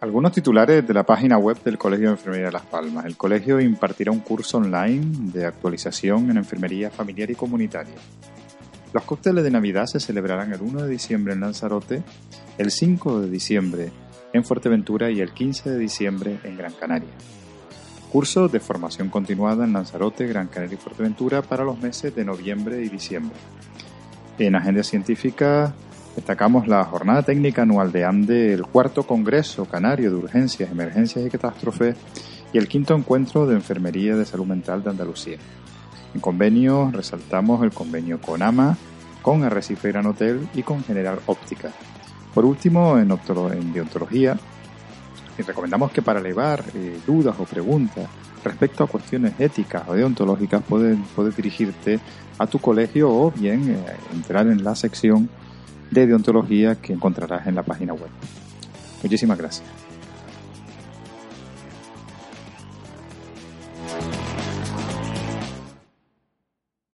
Algunos titulares de la página web del Colegio de Enfermería de Las Palmas. El colegio impartirá un curso online de actualización en enfermería familiar y comunitaria. Los cócteles de Navidad se celebrarán el 1 de diciembre en Lanzarote, el 5 de diciembre en Fuerteventura y el 15 de diciembre en Gran Canaria. Cursos de formación continuada en Lanzarote, Gran Canaria y Fuerteventura para los meses de noviembre y diciembre. En Agenda Científica Destacamos la jornada técnica anual de ANDE, el cuarto Congreso Canario de Urgencias, Emergencias y Catástrofes y el quinto encuentro de Enfermería de Salud Mental de Andalucía. En convenio resaltamos el convenio con AMA, con Arrecife Gran Hotel y con General Óptica. Por último, en, en deontología, recomendamos que para elevar eh, dudas o preguntas respecto a cuestiones éticas o deontológicas puedes, puedes dirigirte a tu colegio o bien eh, entrar en la sección de deontología que encontrarás en la página web. Muchísimas gracias.